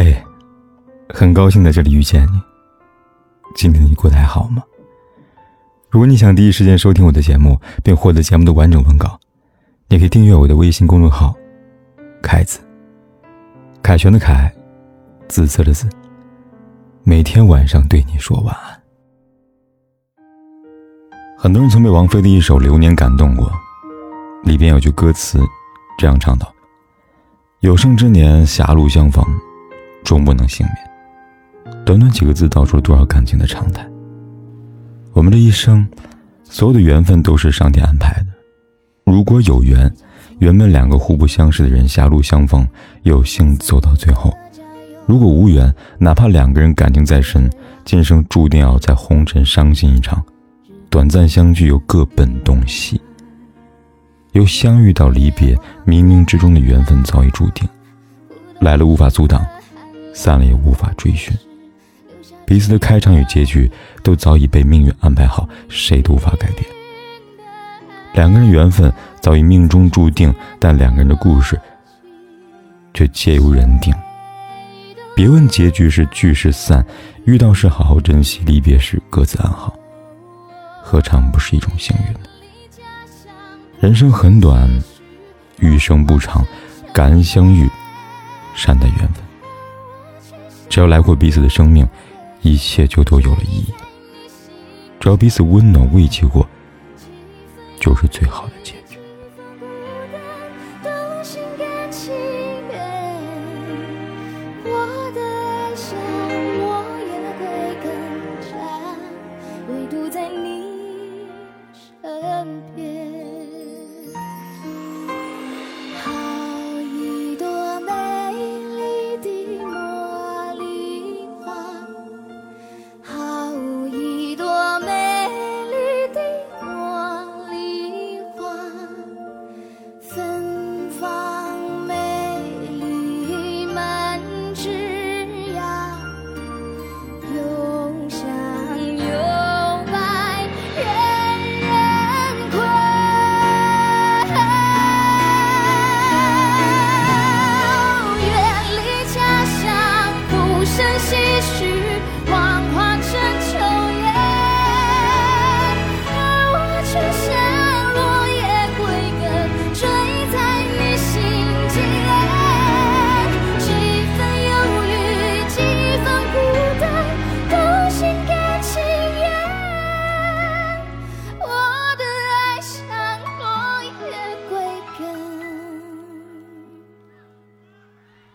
嘿，很高兴在这里遇见你。今天你过得还好吗？如果你想第一时间收听我的节目，并获得节目的完整文稿，你可以订阅我的微信公众号“凯子”。凯旋的凯，紫色的紫。每天晚上对你说晚安。很多人曾被王菲的一首《流年》感动过，里边有句歌词这样唱道：“有生之年，狭路相逢。”终不能幸免。短短几个字，道出了多少感情的常态。我们这一生，所有的缘分都是上天安排的。如果有缘，原本两个互不相识的人狭路相逢，有幸走到最后；如果无缘，哪怕两个人感情再深，今生注定要在红尘伤心一场。短暂相聚又各奔东西，由相遇到离别，冥冥之中的缘分早已注定，来了无法阻挡。散了也无法追寻，彼此的开场与结局都早已被命运安排好，谁都无法改变。两个人缘分早已命中注定，但两个人的故事却皆由人定。别问结局是聚是散，遇到时好好珍惜，离别时各自安好，何尝不是一种幸运？人生很短，余生不长，感恩相遇，善待缘分。只要来过彼此的生命，一切就都有了意义。只要彼此温暖慰藉过，就是最好的结